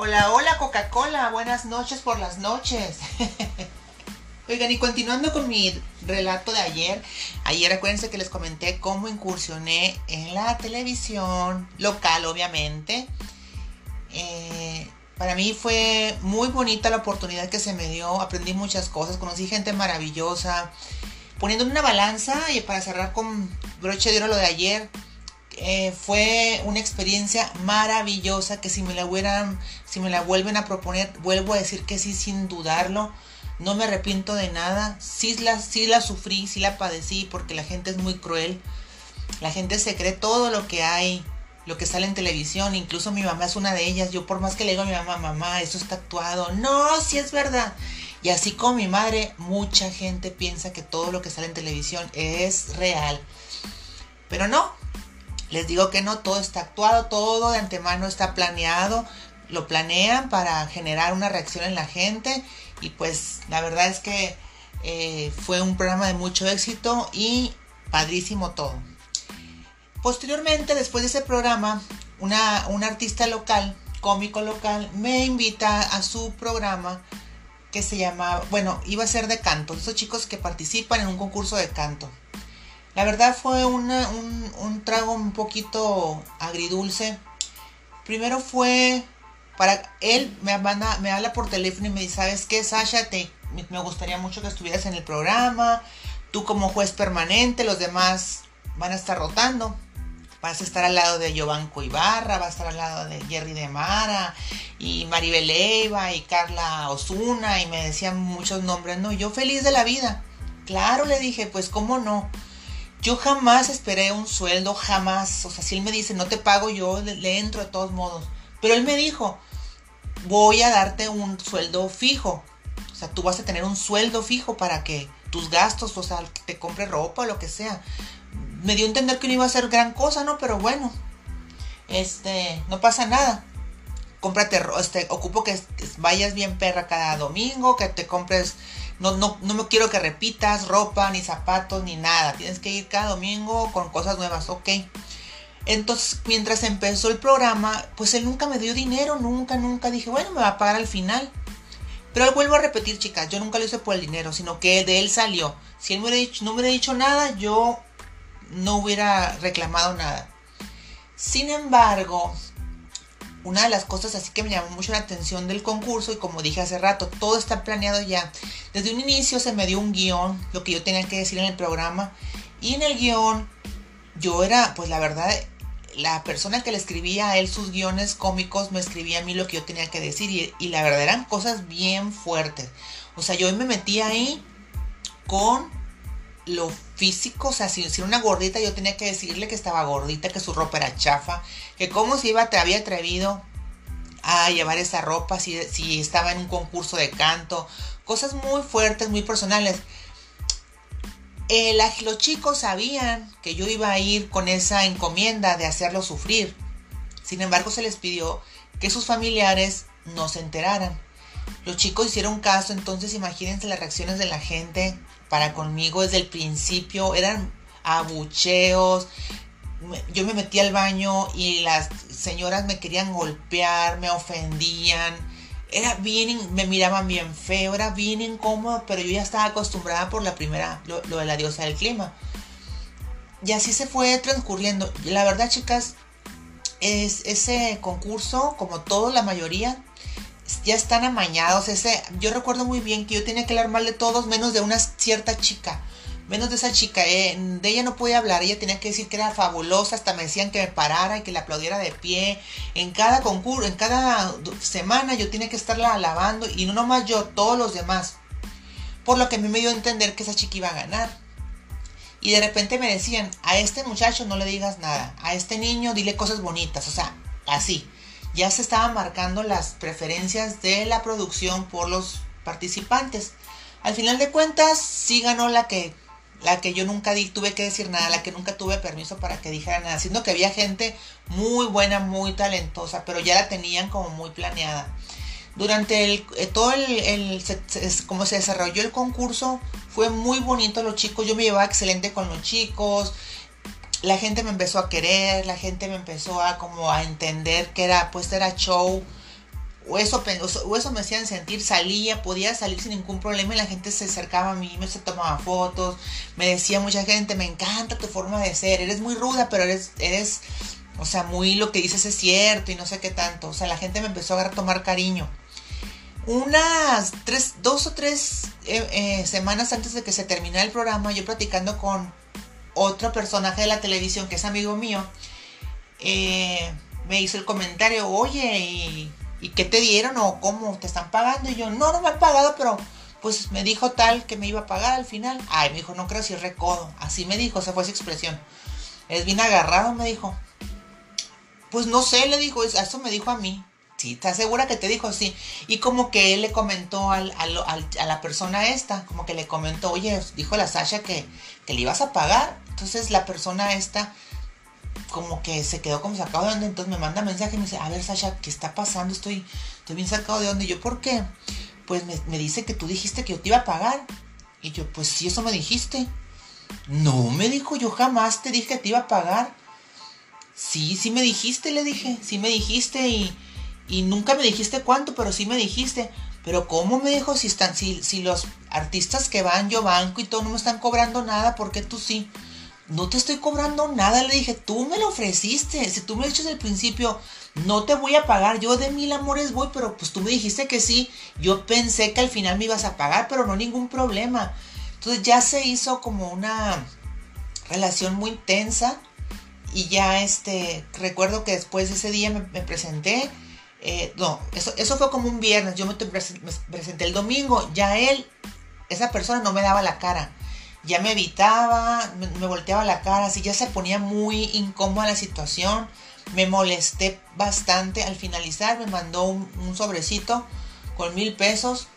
Hola, hola Coca-Cola, buenas noches por las noches. Oigan, y continuando con mi relato de ayer, ayer acuérdense que les comenté cómo incursioné en la televisión local, obviamente. Eh, para mí fue muy bonita la oportunidad que se me dio, aprendí muchas cosas, conocí gente maravillosa. Poniendo en una balanza y para cerrar con broche de oro lo de ayer, eh, fue una experiencia maravillosa que si me la hubieran, si me la vuelven a proponer, vuelvo a decir que sí sin dudarlo. No me arrepiento de nada. Sí la, la sufrí, sí la padecí porque la gente es muy cruel. La gente se cree todo lo que hay, lo que sale en televisión. Incluso mi mamá es una de ellas. Yo por más que le digo a mi mamá, mamá, eso está actuado. No, sí es verdad. Y así como mi madre, mucha gente piensa que todo lo que sale en televisión es real. Pero no, les digo que no, todo está actuado, todo de antemano está planeado, lo planean para generar una reacción en la gente y pues la verdad es que eh, fue un programa de mucho éxito y padrísimo todo. Posteriormente, después de ese programa, una, una artista local, cómico local, me invita a su programa que se llama, bueno, iba a ser de canto, esos chicos que participan en un concurso de canto. La verdad fue un, trago un poquito agridulce. Primero fue para él me, me habla por teléfono y me dice, ¿sabes qué, Sasha? Te, me gustaría mucho que estuvieras en el programa. Tú como juez permanente, los demás van a estar rotando. Vas a estar al lado de Giovanco Ibarra, vas a estar al lado de Jerry de Mara y Maribel Eiva y Carla Osuna y me decían muchos nombres. No, yo feliz de la vida. Claro, le dije, pues cómo no. Yo jamás esperé un sueldo, jamás. O sea, si él me dice, no te pago, yo le, entro de todos modos. Pero él me dijo, voy a darte un sueldo fijo. O sea, tú vas a tener un sueldo fijo para que tus gastos, o sea, te compre ropa o lo que sea. Me dio a entender que no iba a ser gran cosa, ¿no? Pero bueno, este, no pasa nada. Cómprate, este, ocupo que vayas bien perra cada domingo, que te compres no, no, no me quiero que repitas ropa, ni zapatos, ni nada. Tienes que ir cada domingo con cosas nuevas, ok. Entonces, mientras empezó el programa, pues él nunca me dio dinero, nunca, nunca. Dije, bueno, me va a pagar al final. Pero vuelvo a repetir, chicas, yo nunca lo hice por el dinero, sino que de él salió. Si él me dicho, no me hubiera dicho nada, yo no hubiera reclamado nada. Sin embargo, una de las cosas así que me llamó mucho la atención del concurso y como dije hace rato, todo está planeado ya. Desde un inicio se me dio un guion, lo que yo tenía que decir en el programa y en el guion yo era, pues la verdad, la persona que le escribía a él sus guiones cómicos me escribía a mí lo que yo tenía que decir y, y la verdad eran cosas bien fuertes. O sea, yo me metí ahí con lo físico, o sea, si, era una gordita, yo tenía que decirle que estaba gordita, que su ropa era chafa, que cómo se iba, te había atrevido a llevar esa ropa, si, si estaba en un concurso de canto, cosas muy fuertes, muy personales. Eh, los chicos sabían que yo iba a ir con esa encomienda de hacerlo sufrir. Sin embargo, se les pidió que sus familiares no se enteraran. Los chicos hicieron caso, entonces imagínense las reacciones de la gente para conmigo desde el principio. Eran abucheos. Yo me metí al baño y las señoras me querían golpear, me ofendían. Era bien, me miraban bien feo, era bien incómodo, pero yo ya estaba acostumbrada por la primera, lo, de la diosa del clima. Y así se fue transcurriendo. La verdad, chicas, es ese concurso, como todo, la mayoría, ya están amañados. Ese, yo recuerdo muy bien que yo tenía que hablar mal de todos, menos de una cierta chica. Menos de esa chica, eh, de ella no podía hablar, ella tenía que decir que era fabulosa, hasta me decían que me parara y que la aplaudiera de pie. En cada concurso, en cada semana yo tenía que estarla alabando y no nomás yo, todos los demás. Por lo que a mí me dio a entender que esa chica iba a ganar. Y de repente me decían, a este muchacho no le digas nada, a este niño dile cosas bonitas, o sea, así ya se estaban marcando las preferencias de la producción por los participantes. Al final de cuentas, sí ganó la que, la que yo nunca tuve que decir nada, la que nunca tuve permiso para que dijera nada, siendo que había gente muy buena, muy talentosa, pero ya la tenían como muy planeada. Durante el, eh, todo el, como se desarrolló el concurso, fue muy bonito los chicos, yo me llevaba excelente con los chicos, la gente me empezó a querer, la gente me empezó a como a entender que era, pues era show, o eso, o eso me hacían sentir, salía, podía salir sin ningún problema y la gente se acercaba a mí, me se tomaba fotos, me decía mucha gente, me encanta tu forma de ser, eres muy ruda, pero eres, eres, o sea, muy lo que dices es cierto y no sé qué tanto, o sea, la gente me empezó a tomar cariño. Unas tres, dos o tres eh, eh, semanas antes de que se terminara el programa, yo platicando con otro personaje de la televisión que es amigo mío, eh, me hizo el comentario, oye, ¿y ¿y qué te dieron o cómo te están pagando? Y yo, no, no me han pagado, pero pues me dijo tal que me iba a pagar al final. Ay, me dijo, no creo si es recodo. Así me dijo, esa fue su expresión. Es bien agarrado, me dijo. Pues no sé, le dijo, eso me dijo a mí. Sí, ¿estás segura que te dijo? Sí. Y como que él le comentó al, a la persona esta, como que le comentó, oye, dijo la Sasha que, que le ibas a pagar. Entonces la persona esta como que se quedó como sacado de onda, entonces me manda mensaje y me dice, a ver Sasha, ¿qué está pasando? Estoy, estoy bien sacado de onda. Y yo, ¿por qué? Pues me, dice que tú dijiste que yo te iba a pagar. Y yo, pues sí, eso me dijiste. No, me dijo, yo jamás te dije que te iba a pagar. Sí, sí me dijiste, le dije, sí me dijiste y, y nunca me dijiste cuánto, pero sí me dijiste. Pero ¿cómo me dijo si están, si, si los artistas que van, yo banco y todo no me están cobrando nada, ¿por qué tú sí? no te estoy cobrando nada. Le dije, tú me lo ofreciste. Si tú me dices al principio, no te voy a pagar. Yo de mil amores voy, pero pues tú me dijiste que sí. Yo pensé que al final me ibas a pagar, pero no ningún problema. Entonces ya se hizo como una relación muy tensa. Y ya este, recuerdo que después de ese día me, presenté. Eh, no, eso, eso fue como un viernes. Yo me, presenté el domingo. Ya él, esa persona no me daba la cara ya me evitaba, me, volteaba la cara, así ya se ponía muy incómoda la situación. Me molesté bastante. Al finalizar me mandó un, sobrecito con mil pesos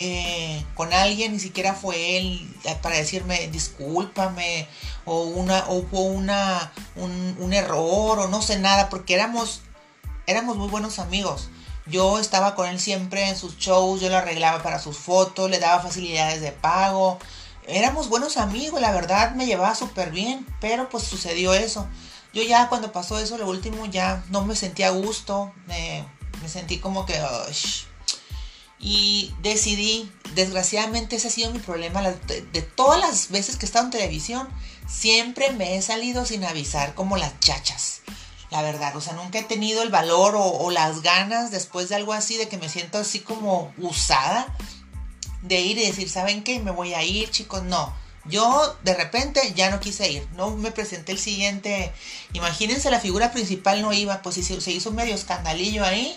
eh, con alguien, ni siquiera fue él para decirme discúlpame o una o hubo una un, un, error o no sé nada porque éramos éramos muy buenos amigos. Yo estaba con él siempre en sus shows, yo lo arreglaba para sus fotos, le daba facilidades de pago, éramos buenos amigos, la verdad me llevaba súper bien, pero pues sucedió eso. Yo ya cuando pasó eso, lo último, ya no me sentía a gusto, me, sentí como que... y decidí, desgraciadamente ese ha sido mi problema, de, todas las veces que he estado en televisión, siempre me he salido sin avisar, como las chachas. La verdad, o sea, nunca he tenido el valor o, las ganas después de algo así, de que me siento así como usada de ir y decir, ¿saben qué? Me voy a ir, chicos. No. Yo de repente ya no quise ir, no me presenté el siguiente. Imagínense, la figura principal no iba, pues se hizo medio escandalillo ahí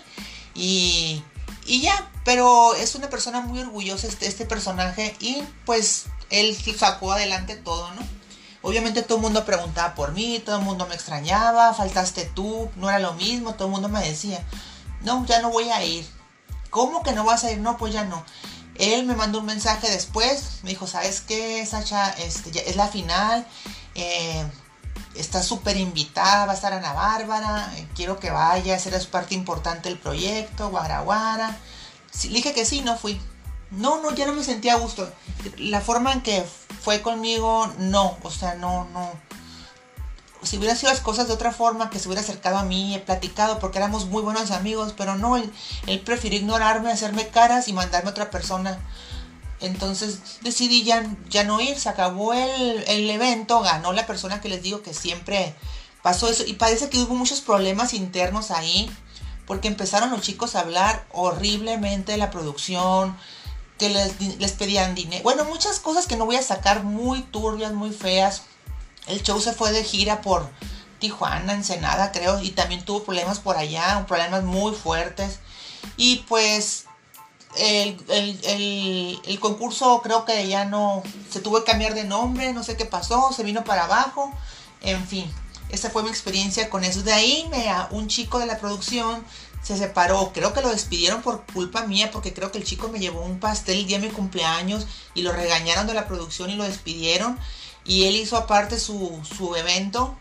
y, y ya. Pero es una persona muy orgullosa este, este personaje y pues él sacó adelante todo, ¿no? Obviamente todo el mundo preguntaba por mí, todo el mundo me extrañaba, faltaste tú, no era lo mismo, todo el mundo me decía, no, ya no voy a ir. ¿Cómo que no vas a ir? No, pues ya no. Él me mandó un mensaje después, me dijo, ¿sabes qué, Sacha? Este, es la final, eh, está súper invitada, va a estar Ana Bárbara, eh, quiero que vayas, eres parte importante del proyecto, guaraguara. le dije que sí, no fui. No, no, ya no me sentía a gusto. La forma en que fue conmigo, no, o sea, no, no si hubiera sido las cosas de otra forma, que se hubiera acercado a mí, he platicado, porque éramos muy buenos amigos, pero no, él, prefirió ignorarme, hacerme caras y mandarme a otra persona. Entonces decidí ya, ya no ir, se acabó el, el, evento, ganó la persona que les digo que siempre pasó eso. Y parece que hubo muchos problemas internos ahí, porque empezaron los chicos a hablar horriblemente de la producción, que les, les pedían dinero. Bueno, muchas cosas que no voy a sacar muy turbias, muy feas el show se fue de gira por Tijuana, Ensenada, creo, y también tuvo problemas por allá, problemas muy fuertes. Y pues el, el, concurso creo que ya no, se tuvo que cambiar de nombre, no sé qué pasó, se vino para abajo, en fin. Esa fue mi experiencia con eso. De ahí me, un chico de la producción se separó. Creo que lo despidieron por culpa mía, porque creo que el chico me llevó un pastel el día de mi cumpleaños y lo regañaron de la producción y lo despidieron y él hizo aparte su, su evento.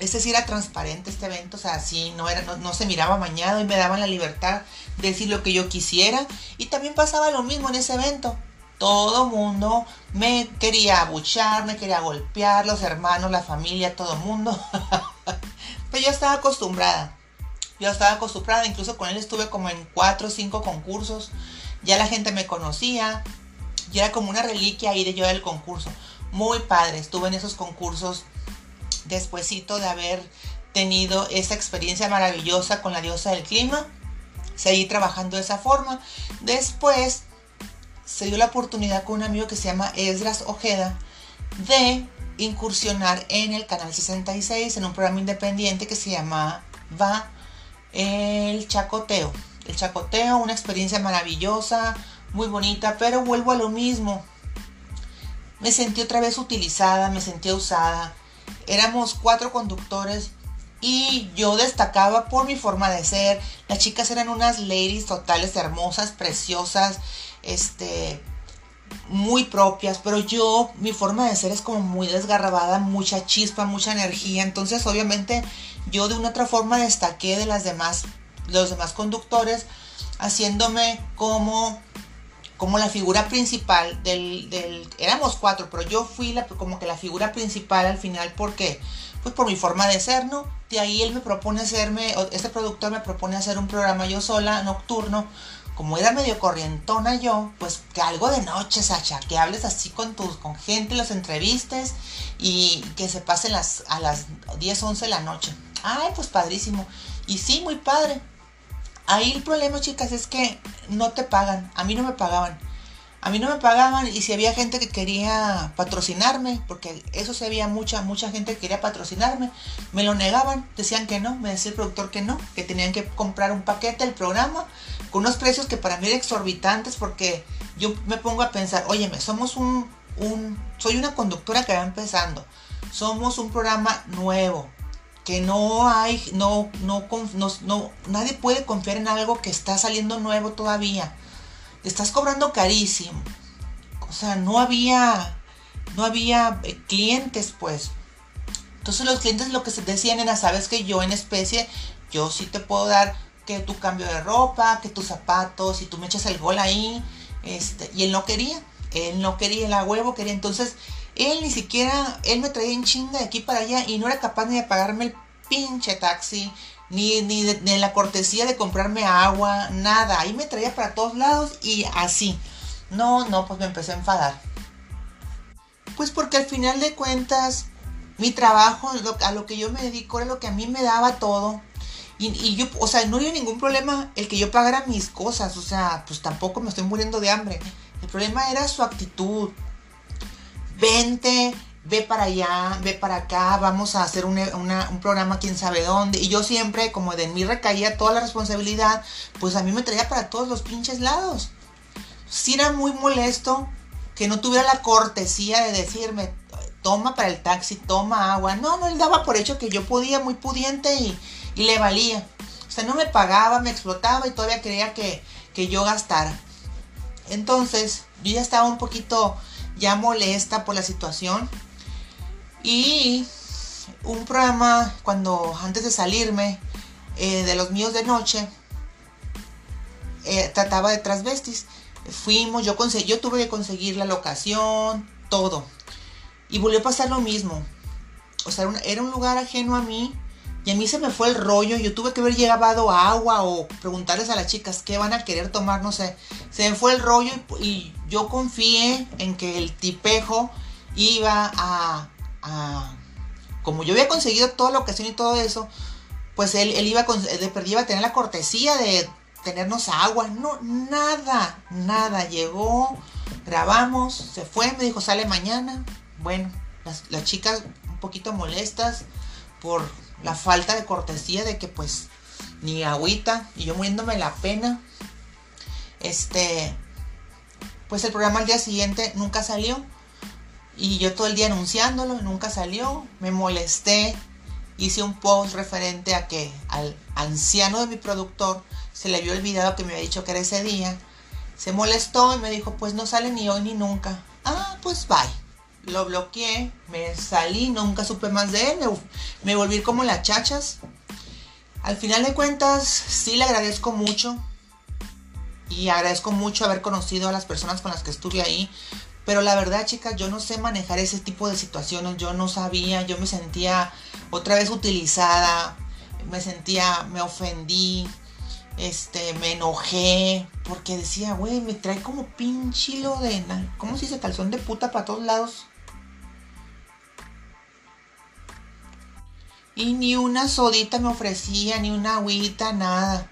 Este sí era transparente este evento, o sea, sí, no, era, no, se miraba mañado y me daban la libertad de decir lo que yo quisiera. Y también pasaba lo mismo en ese evento. Todo mundo me quería abuchar, me quería golpear, los hermanos, la familia, todo mundo. Pero yo estaba acostumbrada. Yo estaba acostumbrada, incluso con él estuve como en cuatro o cinco concursos. Ya la gente me conocía. Y era como una reliquia ahí de yo del concurso. Muy padre, estuve en esos concursos despuesito de haber tenido esa experiencia maravillosa con la diosa del clima. Seguí trabajando de esa forma. Después se dio la oportunidad con un amigo que se llama Esdras Ojeda de incursionar en el canal 66 en un programa independiente que se llama Va El Chacoteo. El Chacoteo, una experiencia maravillosa, muy bonita, pero vuelvo a lo mismo. Me sentí otra vez utilizada, me sentí usada. Éramos cuatro conductores y yo destacaba por mi forma de ser. Las chicas eran unas ladies totales, hermosas, preciosas, este, muy propias, pero yo, mi forma de ser es como muy desgarrabada, mucha chispa, mucha energía, entonces obviamente yo de una otra forma destaqué de las demás, los demás conductores, haciéndome como, como la figura principal del, del, éramos cuatro, pero yo fui la, como que la figura principal al final, porque pues por mi forma de ser, ¿no? De ahí él me propone hacerme, este productor me propone hacer un programa yo sola, nocturno, como era medio corrientona yo, pues que algo de noche, Sacha, que hables así con tus, con gente, los entrevistes y que se pasen las, a las 10, 11 de la noche. Ay, pues padrísimo. Y sí, muy padre. Ahí el problema, chicas, es que no te pagan. A mí no me pagaban. A mí no me pagaban y si había gente que quería patrocinarme, porque eso se había mucha, mucha gente que quería patrocinarme, me lo negaban, decían que no, me decía el productor que no, que tenían que comprar un paquete del programa con unos precios que para mí eran exorbitantes porque yo me pongo a pensar, óyeme, somos un, un soy una conductora que va empezando, somos un programa nuevo, que no hay, no, no, no, no, nadie puede confiar en algo que está saliendo nuevo todavía estás cobrando carísimo. O sea, no había, no había eh, clientes, pues. Entonces los clientes lo que se decían era, sabes que yo en especie, yo sí te puedo dar que tu cambio de ropa, que tus zapatos, y tú me echas el gol ahí. Este, y él no quería, él no quería, el huevo quería. Entonces, él ni siquiera, él me traía en chinga de aquí para allá y no era capaz ni de pagarme el pinche taxi, ni, ni, de, la cortesía de comprarme agua, nada. Ahí me traía para todos lados y así. No, no, pues me empecé a enfadar. Pues porque al final de cuentas, mi trabajo, a lo que yo me dedico, era lo que a mí me daba todo. Y, y, yo, o sea, no había ningún problema el que yo pagara mis cosas. O sea, pues tampoco me estoy muriendo de hambre. El problema era su actitud. Vente, ve para allá, ve para acá, vamos a hacer un, programa quién sabe dónde. Y yo siempre, como de mí recaía toda la responsabilidad, pues a mí me traía para todos los pinches lados. Sí era muy molesto que no tuviera la cortesía de decirme, toma para el taxi, toma agua. No, no, él daba por hecho que yo podía, muy pudiente y, le valía. O sea, no me pagaba, me explotaba y todavía creía que, que yo gastara. Entonces, yo ya estaba un poquito ya molesta por la situación y un programa cuando antes de salirme eh, de los míos de noche eh, trataba de transvestis. Fuimos, yo, yo tuve que conseguir la locación, todo. Y volvió a pasar lo mismo. O sea, era un lugar ajeno a mí. Y a mí se me fue el rollo. Yo tuve que haber llevado agua o preguntarles a las chicas qué van a querer tomar, no sé. Se me fue el rollo y yo confié en que el tipejo iba a como yo había conseguido toda la ocasión y todo eso, pues él, él iba, a tener la cortesía de tenernos agua. No, nada, nada. Llegó, grabamos, se fue, me dijo, sale mañana. Bueno, las, las chicas un poquito molestas por la falta de cortesía de que pues ni agüita y yo muriéndome la pena. Este, pues el programa al día siguiente nunca salió. Y yo todo el día anunciándolo, nunca salió, me molesté, hice un post referente a que al anciano de mi productor se le había olvidado que me había dicho que era ese día. Se molestó y me dijo, pues no sale ni hoy ni nunca. Ah, pues bye. Lo bloqueé, me salí, nunca supe más de él, me, me volví como las chachas. Al final de cuentas, sí le agradezco mucho y agradezco mucho haber conocido a las personas con las que estuve ahí, pero la verdad, chicas, yo no sé manejar ese tipo de situaciones. Yo no sabía, yo me sentía otra vez utilizada. me sentía, me ofendí, este, me enojé, porque decía, güey, me trae como pinchilo de, ¿cómo se dice? Calzón de puta para todos lados. Y ni una sodita me ofrecía, ni una agüita, nada.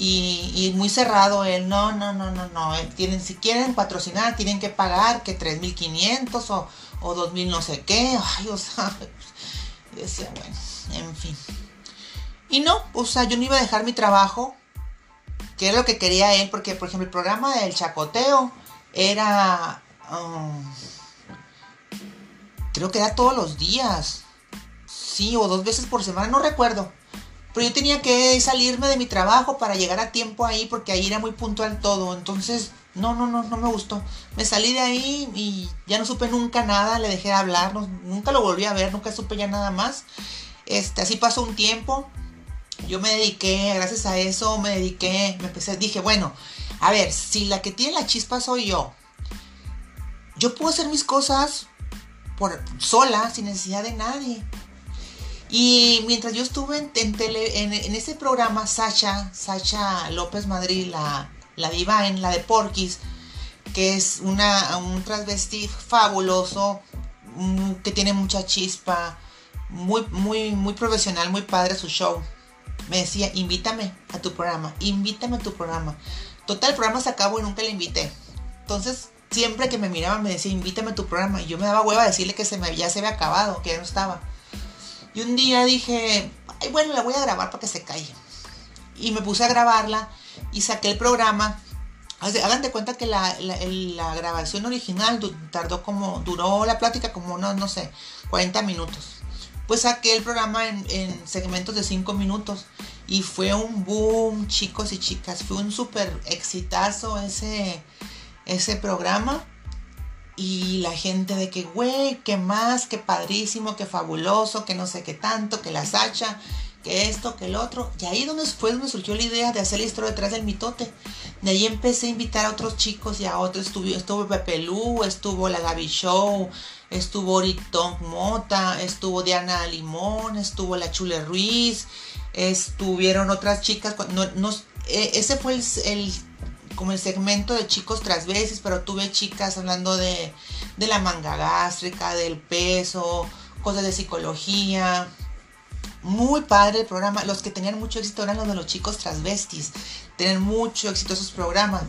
Y, muy cerrado él, no, no, no, no, no. Tienen, si quieren patrocinar, tienen que pagar que 3.500 o, o 2.000 no sé qué. Ay, o sea, decía, bueno, en fin. Y no, o sea, yo no iba a dejar mi trabajo, que era lo que quería él, porque, por ejemplo, el programa del chacoteo era... Um, creo que era todos los días sí, o dos veces por semana, no recuerdo. Pero yo tenía que salirme de mi trabajo para llegar a tiempo ahí porque ahí era muy puntual todo. Entonces, no, no, no, no me gustó. Me salí de ahí y ya no supe nunca nada, le dejé de hablar, nunca lo volví a ver, nunca supe ya nada más. Este, así pasó un tiempo. Yo me dediqué, gracias a eso, me dediqué, me empecé, dije, bueno, a ver, si la que tiene la chispa soy yo, yo puedo hacer mis cosas por sola, sin necesidad de nadie. Y mientras yo estuve en, en, ese programa, Sacha, Sacha López Madrid, la, la en la de Porquis, que es una, un transvesti fabuloso, mm, que tiene mucha chispa, muy, muy, muy profesional, muy padre su show. Me decía, invítame a tu programa, invítame a tu programa. Total, el programa se acabó y nunca le invité. Entonces, siempre que me miraba me decía, invítame a tu programa. Y yo me daba hueva a decirle que se me, ya se había acabado, que ya no estaba. Y un día dije, Ay, bueno, la voy a grabar para que se caiga. Y me puse a grabarla y saqué el programa. Hagan de cuenta que la, grabación original tardó como, duró la plática como unos, no sé, 40 minutos. Pues saqué el programa en, en segmentos de 5 minutos. Y fue un boom, chicos y chicas. Fue un súper exitazo ese, ese programa y la gente de que, güey, que más, que padrísimo, que fabuloso, que no sé qué tanto, que la Sacha, que esto, que el otro. Y ahí donde fue donde surgió la idea de hacer la historia detrás del mitote. De ahí empecé a invitar a otros chicos y a otros. Estuvo, estuvo Pepe Lu, estuvo la Gaby Show, estuvo Oritón Mota, estuvo Diana Limón, estuvo la Chule Ruiz, estuvieron otras chicas. No, e, ese fue el como el segmento de chicos veces, pero tuve chicas hablando de, de la manga gástrica, del peso, cosas de psicología. Muy padre el programa. Los que tenían mucho éxito eran los de los chicos transvestis. Tener mucho éxito esos programas.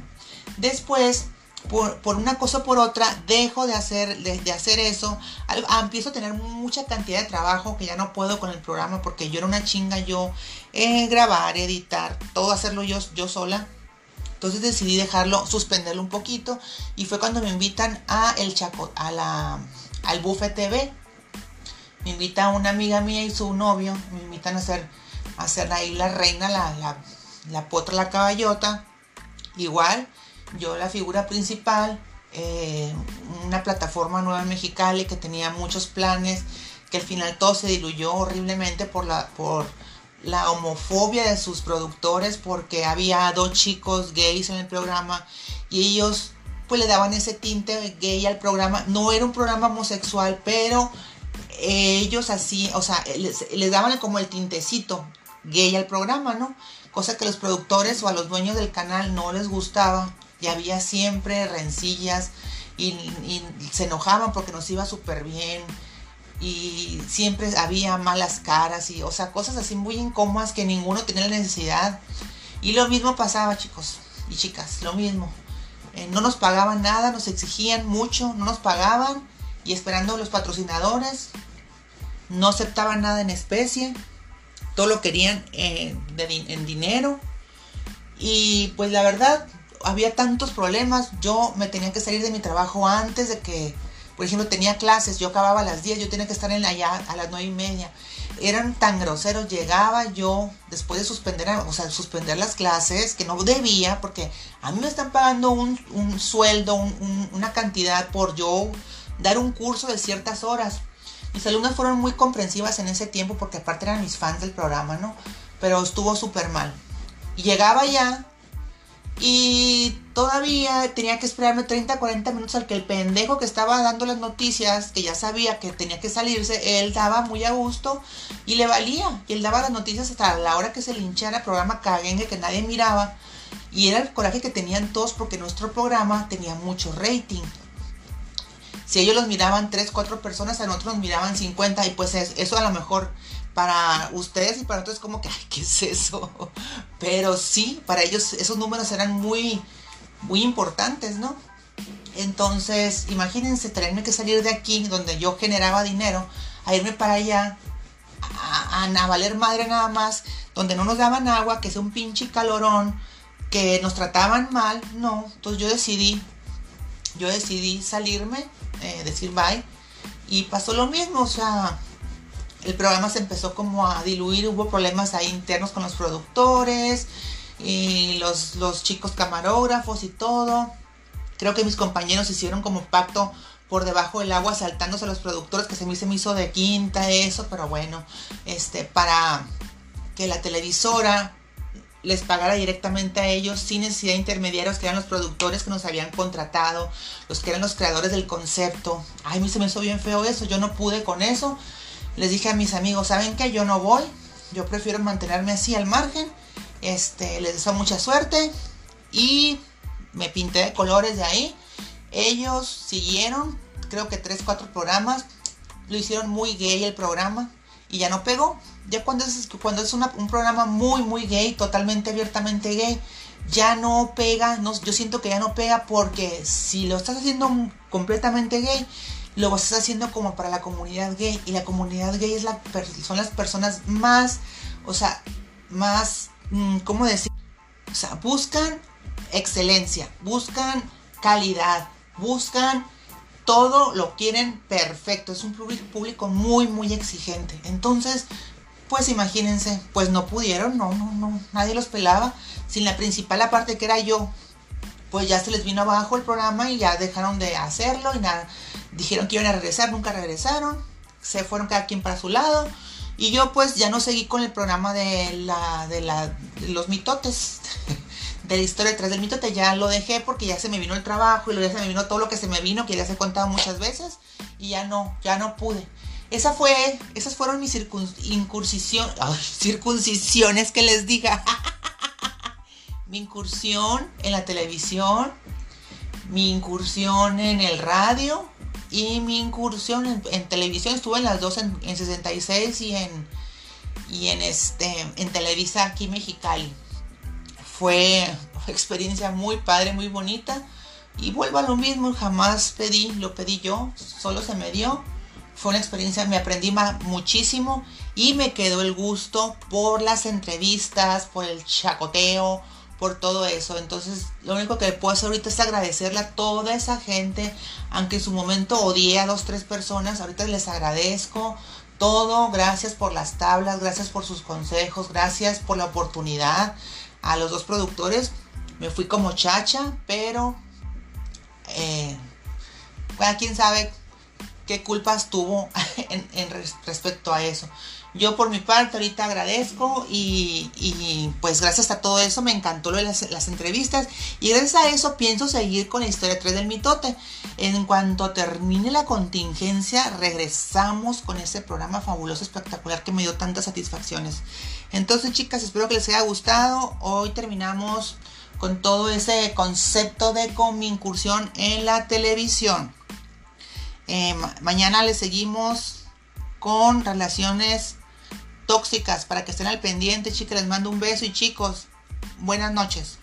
Después, por, una cosa o por otra, dejo de hacer, de, hacer eso. Ah, empiezo a tener mucha cantidad de trabajo que ya no puedo con el programa porque yo era una chinga yo. Eh, grabar, editar, todo hacerlo yo, yo sola. Entonces decidí dejarlo, suspenderlo un poquito y fue cuando me invitan a el Chaco, a la, al Buffet TV. Me invita una amiga mía y su novio, me invitan a hacer, a hacer ahí la reina, la, la, la potra, la caballota. Igual, yo la figura principal, eh, una plataforma nueva en Mexicali que tenía muchos planes, que al final todo se diluyó horriblemente por la, por la homofobia de sus productores porque había dos chicos gays en el programa y ellos pues le daban ese tinte gay al programa. No era un programa homosexual, pero ellos así, o sea, les, daban como el tintecito gay al programa, ¿no? Cosa que los productores o a los dueños del canal no les gustaba y había siempre rencillas y, y se enojaban porque nos iba súper bien y siempre había malas caras y, o sea, cosas así muy incómodas que ninguno tenía la necesidad. Y lo mismo pasaba, chicos y chicas, lo mismo. Eh, no nos pagaban nada, nos exigían mucho, no nos pagaban y esperando los patrocinadores, no aceptaban nada en especie, todo lo querían en dinero. Y pues la verdad, había tantos problemas, yo me tenía que salir de mi trabajo antes de que por ejemplo, tenía clases, yo acababa a las 10, yo tenía que estar en allá a las 9 y media. Eran tan groseros, llegaba yo después de suspender, o sea, suspender las clases, que no debía, porque a mí me están pagando un, sueldo, una cantidad por yo dar un curso de ciertas horas. Mis alumnas fueron muy comprensivas en ese tiempo porque aparte eran mis fans del programa, ¿no? Pero estuvo súper mal. Llegaba ya Y todavía tenía que esperarme 30, 40 minutos al que el pendejo que estaba dando las noticias, que ya sabía que tenía que salirse, él daba muy a gusto y le valía. Y él daba las noticias hasta la hora que se linchara el programa caguengue que nadie miraba. Y era el coraje que tenían todos porque nuestro programa tenía mucho rating. Si ellos los miraban 3, 4 personas, a nosotros nos miraban 50 y pues eso a lo mejor para ustedes y para otros como que, ay, ¿qué es eso? Pero sí, para ellos esos números eran muy, muy importantes, ¿no? Entonces, imagínense tenerme que salir de aquí, donde yo generaba dinero, a irme para allá, a, a, valer madre nada más, donde no nos daban agua, que es un pinche calorón, que nos trataban mal, no. Entonces yo decidí, yo decidí salirme, eh, decir bye, y pasó lo mismo, o sea, el programa se empezó como a diluir, hubo problemas ahí internos con los productores y los, chicos camarógrafos y todo. Creo que mis compañeros hicieron como pacto por debajo del agua saltándose a los productores que se me, se me hizo de quinta eso, pero bueno, este, para que la televisora les pagara directamente a ellos sin necesidad de intermediarios que eran los productores que nos habían contratado, los que eran los creadores del concepto. Ay, a mí se me hizo bien feo eso, yo no pude con eso les dije a mis amigos, ¿saben qué? Yo no voy, yo prefiero mantenerme así al margen. Este, les deseo mucha suerte y me pinté de colores de ahí. Ellos siguieron, creo que 3, 4 programas. Lo hicieron muy gay el programa y ya no pegó. Ya cuando es, cuando es un programa muy, muy gay, totalmente abiertamente gay, ya no pega. No, yo siento que ya no pega porque si lo estás haciendo completamente gay, lo estás haciendo como para la comunidad gay. Y la comunidad gay es la, son las personas más, o sea, más, mm, ¿cómo decir? O sea, buscan excelencia, buscan calidad, buscan todo lo quieren perfecto. Es un público muy, muy exigente. Entonces, pues imagínense, pues no pudieron, no, no, no, nadie los pelaba. Sin la principal aparte que era yo, pues ya se les vino abajo el programa y ya dejaron de hacerlo y nada dijeron que iban a regresar, nunca regresaron, se fueron cada quien para su lado. Y yo pues ya no seguí con el programa de la de, la, los mitotes, de la historia detrás del mitote, ya lo dejé porque ya se me vino el trabajo y luego ya se me vino todo lo que se me vino, que ya se he contado muchas veces, y ya no, ya no pude. Esa fue, esas fueron mis incursión, circuncisiones que les diga. mi incursión en la televisión, mi incursión en el radio, y mi incursión en, televisión estuve en las dos en, 66 y en, y en, este, en Televisa aquí Mexicali. Fue experiencia muy padre, muy bonita. Y vuelvo a lo mismo, jamás pedí, lo pedí yo, solo se me dio. Fue una experiencia, me aprendí muchísimo y me quedó el gusto por las entrevistas, por el chacoteo, por todo eso. Entonces, lo único que puedo hacer ahorita es agradecerle a toda esa gente, aunque en su momento odié a dos, tres personas, ahorita les agradezco todo, gracias por las tablas, gracias por sus consejos, gracias por la oportunidad. A los dos productores me fui como chacha, pero eh, bueno, quién sabe qué culpas tuvo en, respecto a eso. Yo por mi parte ahorita agradezco y, pues gracias a todo eso me encantó lo de las, entrevistas y gracias a eso pienso seguir con la historia 3 del mitote. En cuanto termine la contingencia regresamos con ese programa fabuloso, espectacular que me dio tantas satisfacciones. Entonces chicas, espero que les haya gustado. Hoy terminamos con todo ese concepto de con mi incursión en la televisión. Eh, mañana le seguimos con relaciones tóxicas para que estén al pendiente, chicas. Les mando un beso y chicos, buenas noches.